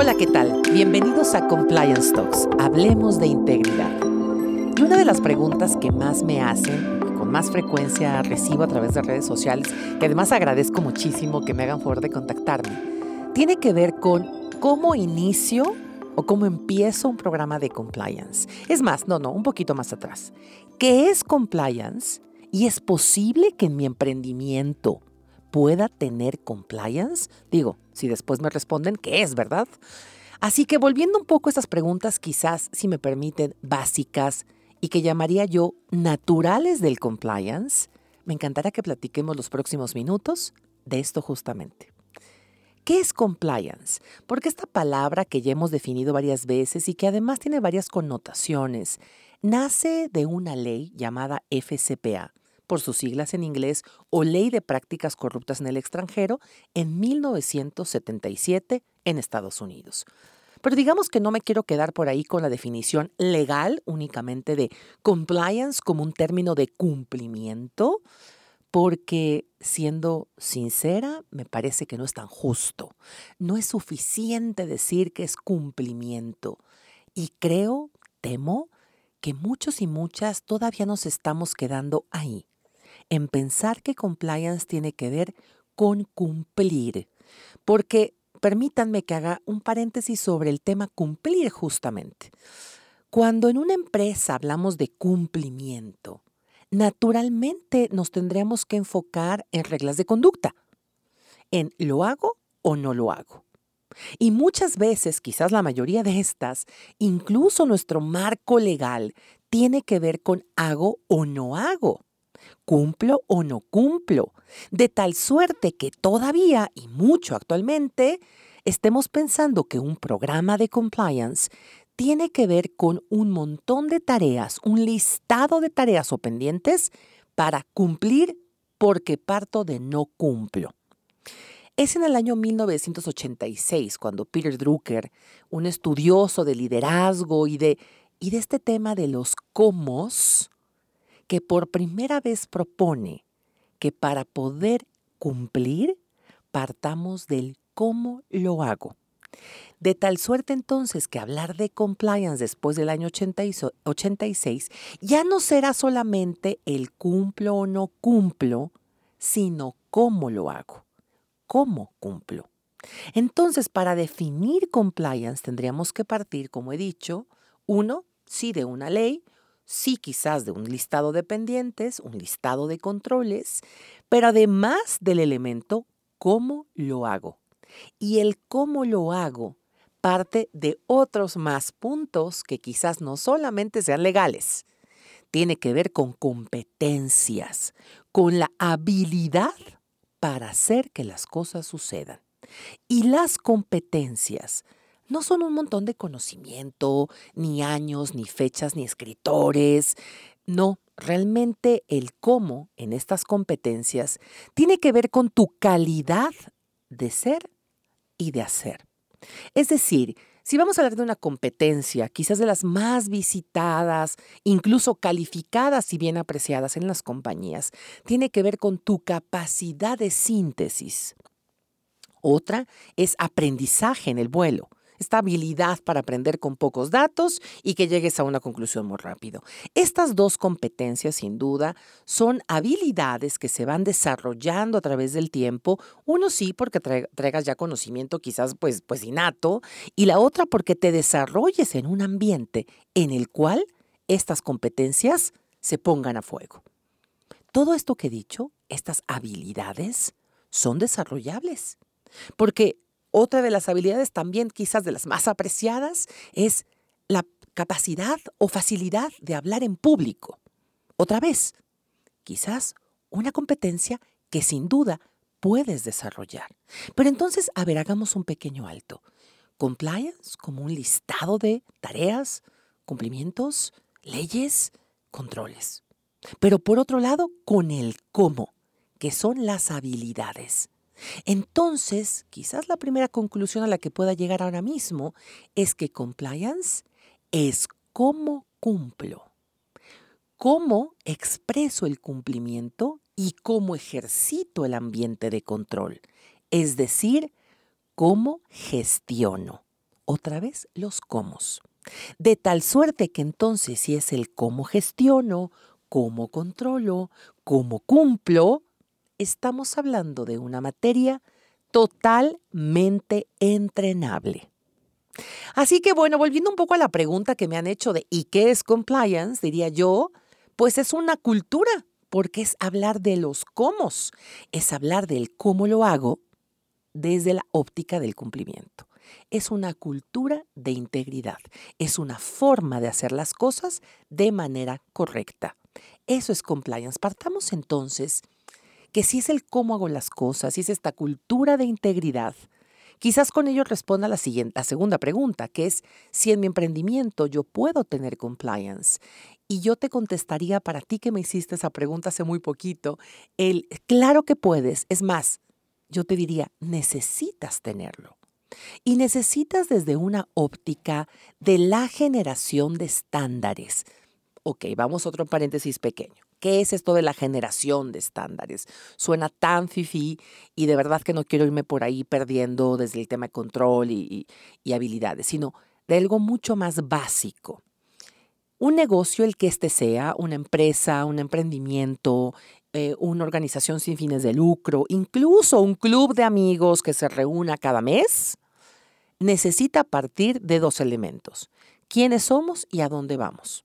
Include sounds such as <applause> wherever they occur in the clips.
Hola, ¿qué tal? Bienvenidos a Compliance Talks. Hablemos de integridad. Y una de las preguntas que más me hacen, con más frecuencia recibo a través de redes sociales, que además agradezco muchísimo que me hagan favor de contactarme, tiene que ver con cómo inicio o cómo empiezo un programa de compliance. Es más, no, no, un poquito más atrás. ¿Qué es compliance? ¿Y es posible que en mi emprendimiento pueda tener compliance? Digo, si después me responden que es, ¿verdad? Así que volviendo un poco a estas preguntas, quizás, si me permiten, básicas y que llamaría yo naturales del compliance, me encantará que platiquemos los próximos minutos de esto justamente. ¿Qué es compliance? Porque esta palabra que ya hemos definido varias veces y que además tiene varias connotaciones, nace de una ley llamada FCPA, por sus siglas en inglés, o Ley de Prácticas Corruptas en el Extranjero, en 1977 en Estados Unidos. Pero digamos que no me quiero quedar por ahí con la definición legal únicamente de compliance como un término de cumplimiento, porque siendo sincera, me parece que no es tan justo. No es suficiente decir que es cumplimiento. Y creo, temo, que muchos y muchas todavía nos estamos quedando ahí en pensar que compliance tiene que ver con cumplir. Porque permítanme que haga un paréntesis sobre el tema cumplir justamente. Cuando en una empresa hablamos de cumplimiento, naturalmente nos tendríamos que enfocar en reglas de conducta, en lo hago o no lo hago. Y muchas veces, quizás la mayoría de estas, incluso nuestro marco legal tiene que ver con hago o no hago cumplo o no cumplo, de tal suerte que todavía y mucho actualmente estemos pensando que un programa de compliance tiene que ver con un montón de tareas, un listado de tareas o pendientes para cumplir porque parto de no cumplo. Es en el año 1986 cuando Peter Drucker, un estudioso de liderazgo y de, y de este tema de los cómo, que por primera vez propone que para poder cumplir partamos del cómo lo hago. De tal suerte entonces que hablar de compliance después del año 86 ya no será solamente el cumplo o no cumplo, sino cómo lo hago, cómo cumplo. Entonces, para definir compliance tendríamos que partir, como he dicho, uno, sí de una ley, sí quizás de un listado de pendientes, un listado de controles, pero además del elemento cómo lo hago. Y el cómo lo hago parte de otros más puntos que quizás no solamente sean legales, tiene que ver con competencias, con la habilidad para hacer que las cosas sucedan. Y las competencias no son un montón de conocimiento, ni años, ni fechas, ni escritores. No, realmente el cómo en estas competencias tiene que ver con tu calidad de ser y de hacer. Es decir, si vamos a hablar de una competencia, quizás de las más visitadas, incluso calificadas y bien apreciadas en las compañías, tiene que ver con tu capacidad de síntesis. Otra es aprendizaje en el vuelo esta habilidad para aprender con pocos datos y que llegues a una conclusión muy rápido. Estas dos competencias, sin duda, son habilidades que se van desarrollando a través del tiempo. Uno sí, porque traigas ya conocimiento quizás pues, pues innato, y la otra porque te desarrolles en un ambiente en el cual estas competencias se pongan a fuego. Todo esto que he dicho, estas habilidades, son desarrollables. Porque otra de las habilidades también quizás de las más apreciadas es la capacidad o facilidad de hablar en público. Otra vez, quizás una competencia que sin duda puedes desarrollar. Pero entonces, a ver, hagamos un pequeño alto. Compliance como un listado de tareas, cumplimientos, leyes, controles. Pero por otro lado, con el cómo, que son las habilidades. Entonces, quizás la primera conclusión a la que pueda llegar ahora mismo es que compliance es cómo cumplo, cómo expreso el cumplimiento y cómo ejercito el ambiente de control, es decir, cómo gestiono. otra vez los cómo. De tal suerte que entonces si es el cómo gestiono, cómo controlo, cómo cumplo, estamos hablando de una materia totalmente entrenable. Así que bueno, volviendo un poco a la pregunta que me han hecho de ¿y qué es compliance? Diría yo, pues es una cultura, porque es hablar de los cómo, es hablar del cómo lo hago desde la óptica del cumplimiento. Es una cultura de integridad, es una forma de hacer las cosas de manera correcta. Eso es compliance. Partamos entonces que si es el cómo hago las cosas, si es esta cultura de integridad, quizás con ello responda la, siguiente, la segunda pregunta, que es si en mi emprendimiento yo puedo tener compliance. Y yo te contestaría para ti que me hiciste esa pregunta hace muy poquito, el claro que puedes, es más, yo te diría, necesitas tenerlo. Y necesitas desde una óptica de la generación de estándares. Ok, vamos a otro paréntesis pequeño. ¿Qué es esto de la generación de estándares? Suena tan fifi y de verdad que no quiero irme por ahí perdiendo desde el tema de control y, y habilidades, sino de algo mucho más básico. Un negocio, el que éste sea, una empresa, un emprendimiento, eh, una organización sin fines de lucro, incluso un club de amigos que se reúna cada mes, necesita partir de dos elementos. ¿Quiénes somos y a dónde vamos?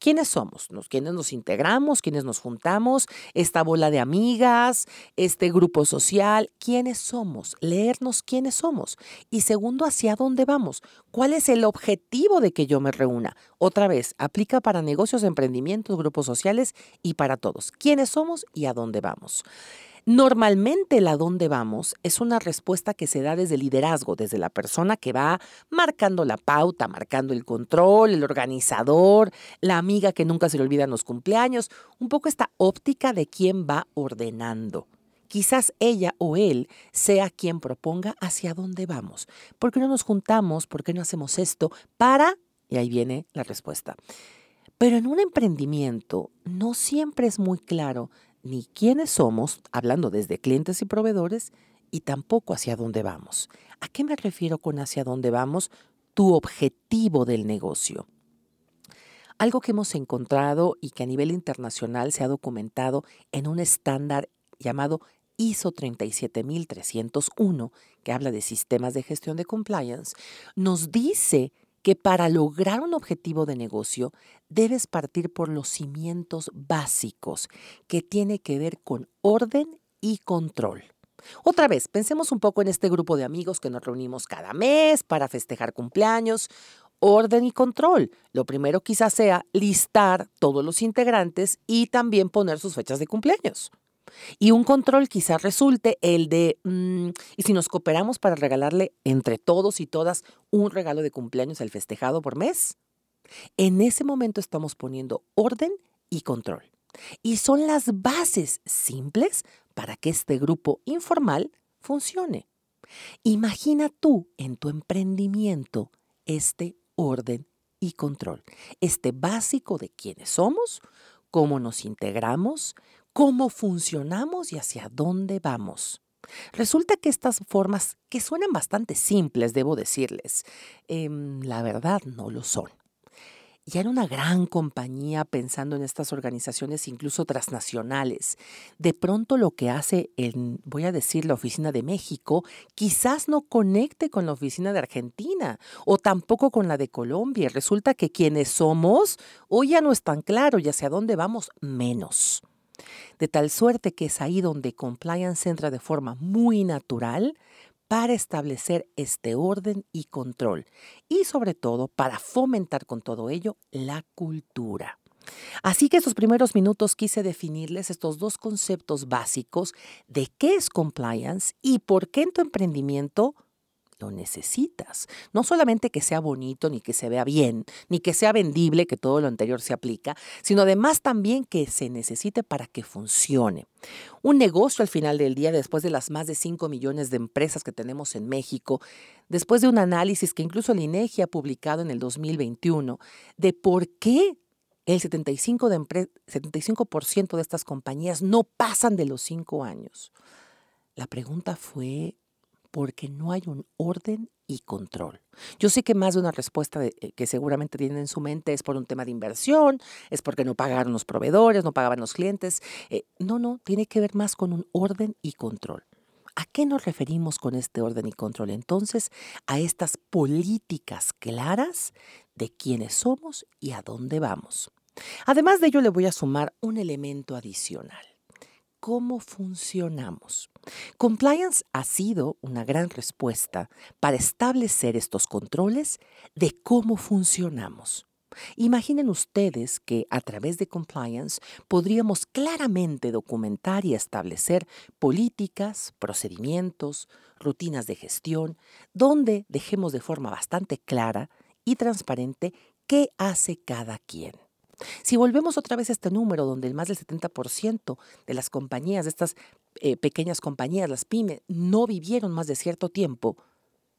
¿Quiénes somos? ¿Nos, ¿Quiénes nos integramos? ¿Quiénes nos juntamos? Esta bola de amigas, este grupo social. ¿Quiénes somos? Leernos quiénes somos. Y segundo, ¿hacia dónde vamos? ¿Cuál es el objetivo de que yo me reúna? Otra vez, aplica para negocios, emprendimientos, grupos sociales y para todos. ¿Quiénes somos y a dónde vamos? Normalmente el a dónde vamos es una respuesta que se da desde liderazgo, desde la persona que va marcando la pauta, marcando el control, el organizador, la amiga que nunca se le olvidan los cumpleaños, un poco esta óptica de quién va ordenando. Quizás ella o él sea quien proponga hacia dónde vamos. ¿Por qué no nos juntamos? ¿Por qué no hacemos esto? Para, y ahí viene la respuesta. Pero en un emprendimiento no siempre es muy claro ni quiénes somos, hablando desde clientes y proveedores, y tampoco hacia dónde vamos. ¿A qué me refiero con hacia dónde vamos? Tu objetivo del negocio. Algo que hemos encontrado y que a nivel internacional se ha documentado en un estándar llamado ISO 37301, que habla de sistemas de gestión de compliance, nos dice que para lograr un objetivo de negocio debes partir por los cimientos básicos que tiene que ver con orden y control. Otra vez, pensemos un poco en este grupo de amigos que nos reunimos cada mes para festejar cumpleaños. Orden y control. Lo primero quizás sea listar todos los integrantes y también poner sus fechas de cumpleaños. Y un control quizás resulte el de, mm, ¿y si nos cooperamos para regalarle entre todos y todas un regalo de cumpleaños al festejado por mes? En ese momento estamos poniendo orden y control. Y son las bases simples para que este grupo informal funcione. Imagina tú en tu emprendimiento este orden y control, este básico de quiénes somos, cómo nos integramos, cómo funcionamos y hacia dónde vamos. Resulta que estas formas, que suenan bastante simples, debo decirles, em, la verdad no lo son. Ya era una gran compañía pensando en estas organizaciones incluso transnacionales. De pronto lo que hace, en, voy a decir, la oficina de México, quizás no conecte con la oficina de Argentina o tampoco con la de Colombia. Resulta que quienes somos hoy ya no es tan claro y hacia dónde vamos menos de tal suerte que es ahí donde compliance entra de forma muy natural para establecer este orden y control y sobre todo para fomentar con todo ello la cultura. Así que estos primeros minutos quise definirles estos dos conceptos básicos de qué es compliance y por qué en tu emprendimiento lo necesitas. No solamente que sea bonito, ni que se vea bien, ni que sea vendible, que todo lo anterior se aplica, sino además también que se necesite para que funcione. Un negocio al final del día, después de las más de 5 millones de empresas que tenemos en México, después de un análisis que incluso el INEGI ha publicado en el 2021, de por qué el 75%, de, 75 de estas compañías no pasan de los 5 años. La pregunta fue porque no hay un orden y control. Yo sé que más de una respuesta eh, que seguramente tienen en su mente es por un tema de inversión, es porque no pagaron los proveedores, no pagaban los clientes. Eh, no, no, tiene que ver más con un orden y control. ¿A qué nos referimos con este orden y control? Entonces, a estas políticas claras de quiénes somos y a dónde vamos. Además de ello, le voy a sumar un elemento adicional. ¿Cómo funcionamos? Compliance ha sido una gran respuesta para establecer estos controles de cómo funcionamos. Imaginen ustedes que a través de compliance podríamos claramente documentar y establecer políticas, procedimientos, rutinas de gestión, donde dejemos de forma bastante clara y transparente qué hace cada quien. Si volvemos otra vez a este número, donde el más del 70% de las compañías, de estas eh, pequeñas compañías, las pymes, no vivieron más de cierto tiempo,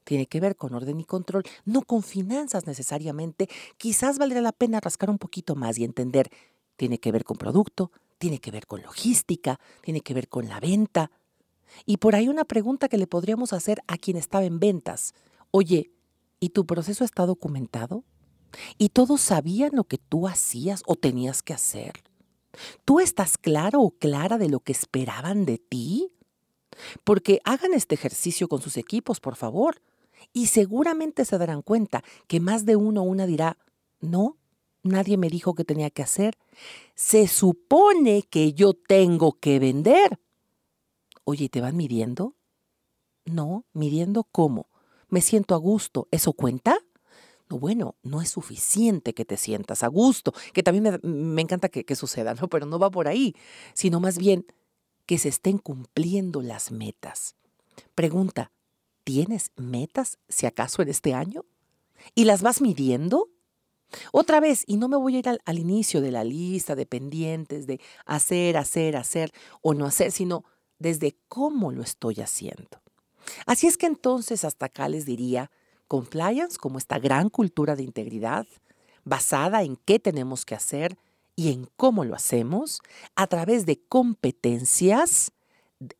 tiene que ver con orden y control, no con finanzas necesariamente. Quizás valdría la pena rascar un poquito más y entender, tiene que ver con producto, tiene que ver con logística, tiene que ver con la venta. Y por ahí una pregunta que le podríamos hacer a quien estaba en ventas. Oye, ¿y tu proceso está documentado? ¿Y todos sabían lo que tú hacías o tenías que hacer? ¿Tú estás claro o clara de lo que esperaban de ti? Porque hagan este ejercicio con sus equipos, por favor. Y seguramente se darán cuenta que más de uno o una dirá, no, nadie me dijo que tenía que hacer. Se supone que yo tengo que vender. Oye, ¿te van midiendo? No, midiendo cómo. Me siento a gusto. ¿Eso cuenta? No, bueno, no es suficiente que te sientas a gusto, que también me, encanta que, que suceda, ¿no? Pero no va por ahí, sino más bien que se estén cumpliendo las metas. Pregunta, ¿Tienes metas, si acaso, en este año? ¿Y las vas midiendo? Otra vez, y no me voy a ir al, inicio de la lista de pendientes, de hacer, hacer, hacer o no hacer, sino desde cómo lo estoy haciendo. Así es que entonces hasta acá les diría, compliance como esta gran cultura de integridad, basada en qué tenemos que hacer y en cómo lo hacemos, a través de competencias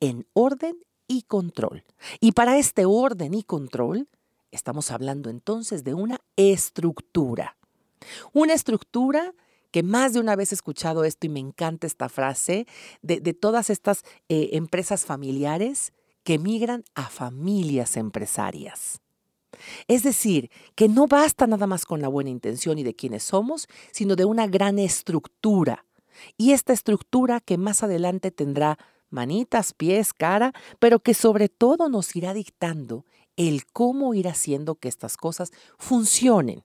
en orden y control. Y para este orden y control, estamos hablando entonces de una estructura. Una estructura que más de una vez he escuchado esto y me encanta esta frase, de, todas estas eh, empresas familiares que migran a familias empresarias. Es decir, que no basta nada más con la buena intención y de quienes somos, sino de una gran estructura. Y esta estructura que más adelante tendrá manitas, pies, cara, pero que sobre todo nos irá dictando el cómo ir haciendo que estas cosas funcionen.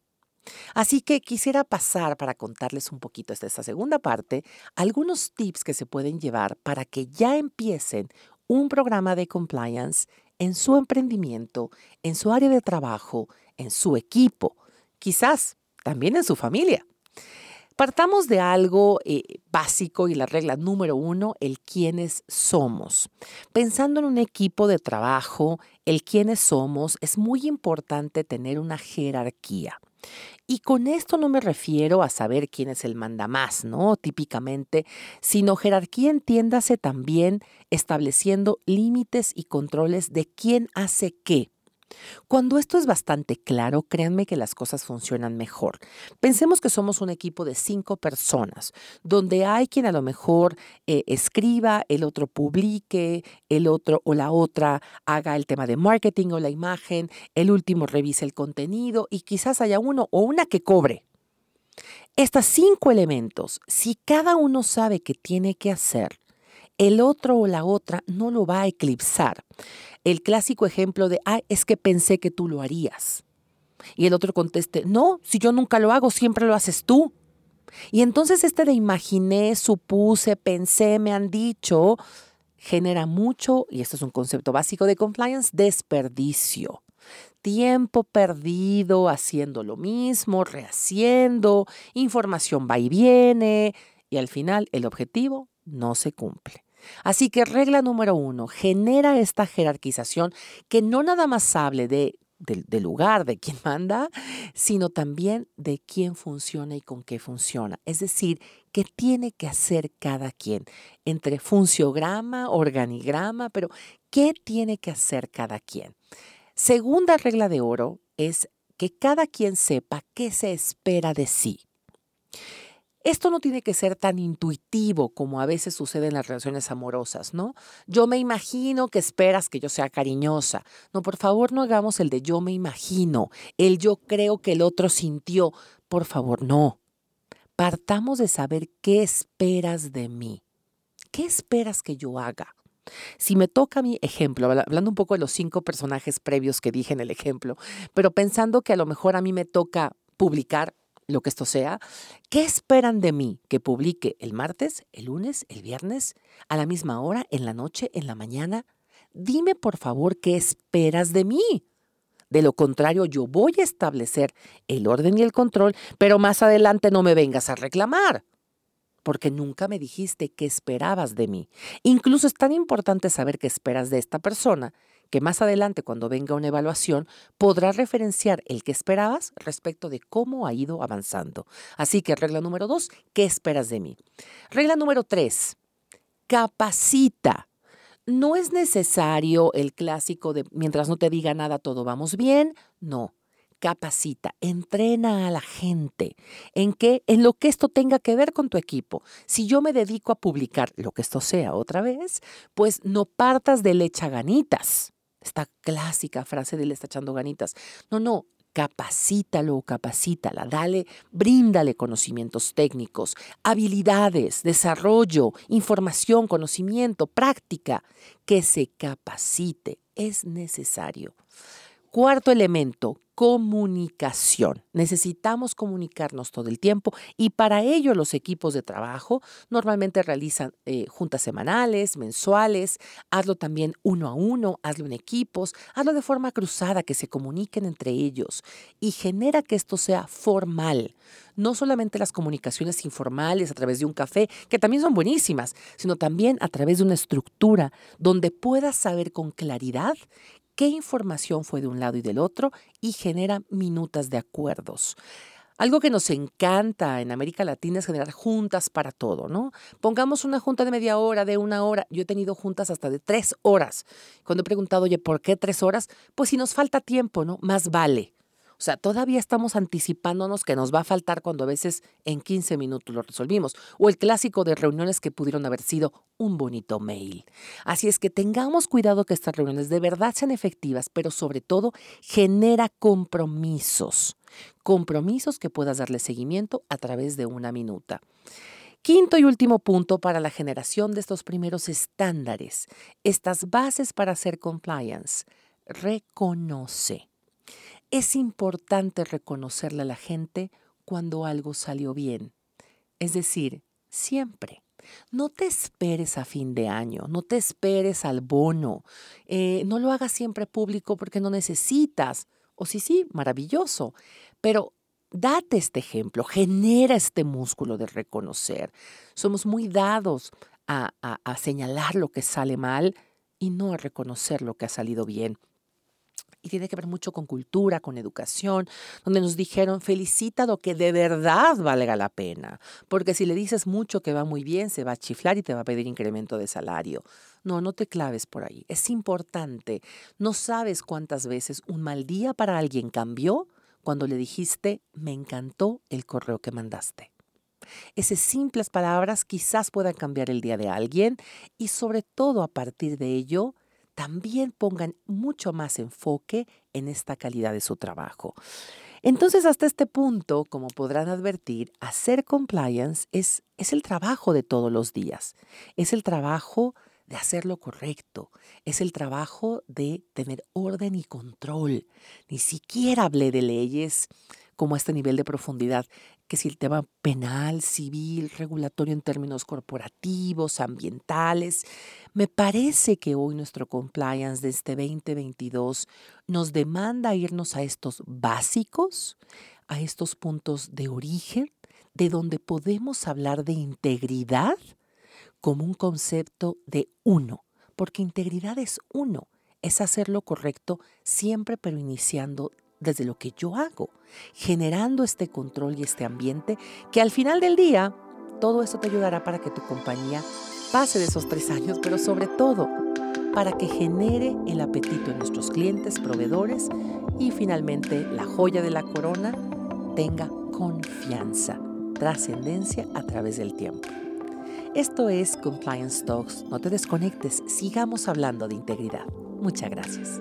Así que quisiera pasar para contarles un poquito esta, esta segunda parte, algunos tips que se pueden llevar para que ya empiecen un programa de compliance en su emprendimiento, en su área de trabajo, en su equipo, quizás también en su familia. Partamos de algo eh, básico y la regla número uno, el quiénes somos. Pensando en un equipo de trabajo, el quiénes somos, es muy importante tener una jerarquía. Y con esto no me refiero a saber quién es el mandamás, ¿no? Típicamente, sino jerarquía entiéndase también estableciendo límites y controles de quién hace qué. Cuando esto es bastante claro, créanme que las cosas funcionan mejor. Pensemos que somos un equipo de cinco personas, donde hay quien a lo mejor eh, escriba, el otro publique, el otro o la otra haga el tema de marketing o la imagen, el último revise el contenido y quizás haya uno o una que cobre. Estos cinco elementos, si cada uno sabe qué tiene que hacer, el otro o la otra no lo va a eclipsar. El clásico ejemplo de, ah, es que pensé que tú lo harías. Y el otro conteste, no, si yo nunca lo hago, siempre lo haces tú. Y entonces este de imaginé, supuse, pensé, me han dicho, genera mucho, y esto es un concepto básico de compliance, desperdicio. Tiempo perdido haciendo lo mismo, rehaciendo, información va y viene, y al final el objetivo no se cumple. Así que regla número uno, genera esta jerarquización que no nada más hable de del, lugar, de quién <laughs> manda, sino también de quién funciona y con qué funciona. Es decir, qué tiene que hacer cada quien entre funciograma, organigrama, pero qué tiene que hacer cada quien. Segunda regla de oro es que cada quien sepa qué se espera de sí. Esto no tiene que ser tan intuitivo como a veces sucede en las relaciones amorosas, ¿no? Yo me imagino que esperas que yo sea cariñosa. No, por favor, no hagamos el de yo me imagino, el yo creo que el otro sintió. Por favor, no. Partamos de saber qué esperas de mí. ¿Qué esperas que yo haga? Si me toca mi ejemplo, hablando un poco de los cinco personajes previos que dije en el ejemplo, pero pensando que a lo mejor a mí me toca publicar lo que esto sea, ¿qué esperan de mí? ¿Que publique el martes, el lunes, el viernes, a la misma hora, en la noche, en la mañana? Dime por favor qué esperas de mí. De lo contrario, yo voy a establecer el orden y el control, pero más adelante no me vengas a reclamar porque nunca me dijiste qué esperabas de mí. Incluso es tan importante saber qué esperas de esta persona que más adelante cuando venga una evaluación podrás referenciar el que esperabas respecto de cómo ha ido avanzando. Así que regla número dos, ¿qué esperas de mí? Regla número tres, capacita. No es necesario el clásico de mientras no te diga nada todo vamos bien, no capacita, entrena a la gente en que en lo que esto tenga que ver con tu equipo. Si yo me dedico a publicar lo que esto sea otra vez, pues no partas de lecha ganitas. Esta clásica frase de le está echando ganitas. No, no, capacítalo capacítala, dale, bríndale conocimientos técnicos, habilidades, desarrollo, información, conocimiento, práctica, que se capacite, es necesario. Cuarto elemento, comunicación. Necesitamos comunicarnos todo el tiempo y para ello los equipos de trabajo normalmente realizan eh, juntas semanales, mensuales, hazlo también uno a uno, hazlo en equipos, hazlo de forma cruzada, que se comuniquen entre ellos y genera que esto sea formal. No solamente las comunicaciones informales a través de un café, que también son buenísimas, sino también a través de una estructura donde puedas saber con claridad qué información fue de un lado y del otro y genera minutas de acuerdos. Algo que nos encanta en América Latina es generar juntas para todo, ¿no? Pongamos una junta de media hora, de una hora. Yo he tenido juntas hasta de tres horas. Cuando he preguntado, oye, ¿por qué tres horas? Pues si nos falta tiempo, ¿no? Más vale. O sea, todavía estamos anticipándonos que nos va a faltar cuando a veces en 15 minutos lo resolvimos. O el clásico de reuniones que pudieron haber sido un bonito mail. Así es que tengamos cuidado que estas reuniones de verdad sean efectivas, pero sobre todo genera compromisos. Compromisos que puedas darle seguimiento a través de una minuta. Quinto y último punto para la generación de estos primeros estándares, estas bases para hacer compliance. Reconoce. Es importante reconocerle a la gente cuando algo salió bien. Es decir, siempre. No te esperes a fin de año, no te esperes al bono, eh, no lo hagas siempre público porque no necesitas. O sí, sí, maravilloso, pero date este ejemplo, genera este músculo de reconocer. Somos muy dados a, a señalar lo que sale mal y no a reconocer lo que ha salido bien y tiene que ver mucho con cultura, con educación, donde nos dijeron, felicita lo que de verdad valga la pena, porque si le dices mucho que va muy bien, se va a chiflar y te va a pedir incremento de salario. No, no te claves por ahí. Es importante. No sabes cuántas veces un mal día para alguien cambió cuando le dijiste, me encantó el correo que mandaste. Esas simples palabras quizás puedan cambiar el día de alguien y sobre todo a partir de ello, también pongan mucho más enfoque en esta calidad de su trabajo. Entonces, hasta este punto, como podrán advertir, hacer compliance es, es el trabajo de todos los días. Es el trabajo de hacer lo correcto. Es el trabajo de tener orden y control. Ni siquiera hablé de leyes como a este nivel de profundidad, que si el tema penal, civil, regulatorio en términos corporativos, ambientales, me parece que hoy nuestro compliance de este 2022 nos demanda irnos a estos básicos, a estos puntos de origen, de donde podemos hablar de integridad como un concepto de uno, porque integridad es uno, es hacer lo correcto siempre pero iniciando desde lo que yo hago, generando este control y este ambiente que al final del día todo eso te ayudará para que tu compañía pase de esos tres años, pero sobre todo para que genere el apetito en nuestros clientes, proveedores y finalmente la joya de la corona tenga confianza, trascendencia a través del tiempo. Esto es Compliance Talks. No te desconectes, sigamos hablando de integridad. Muchas gracias.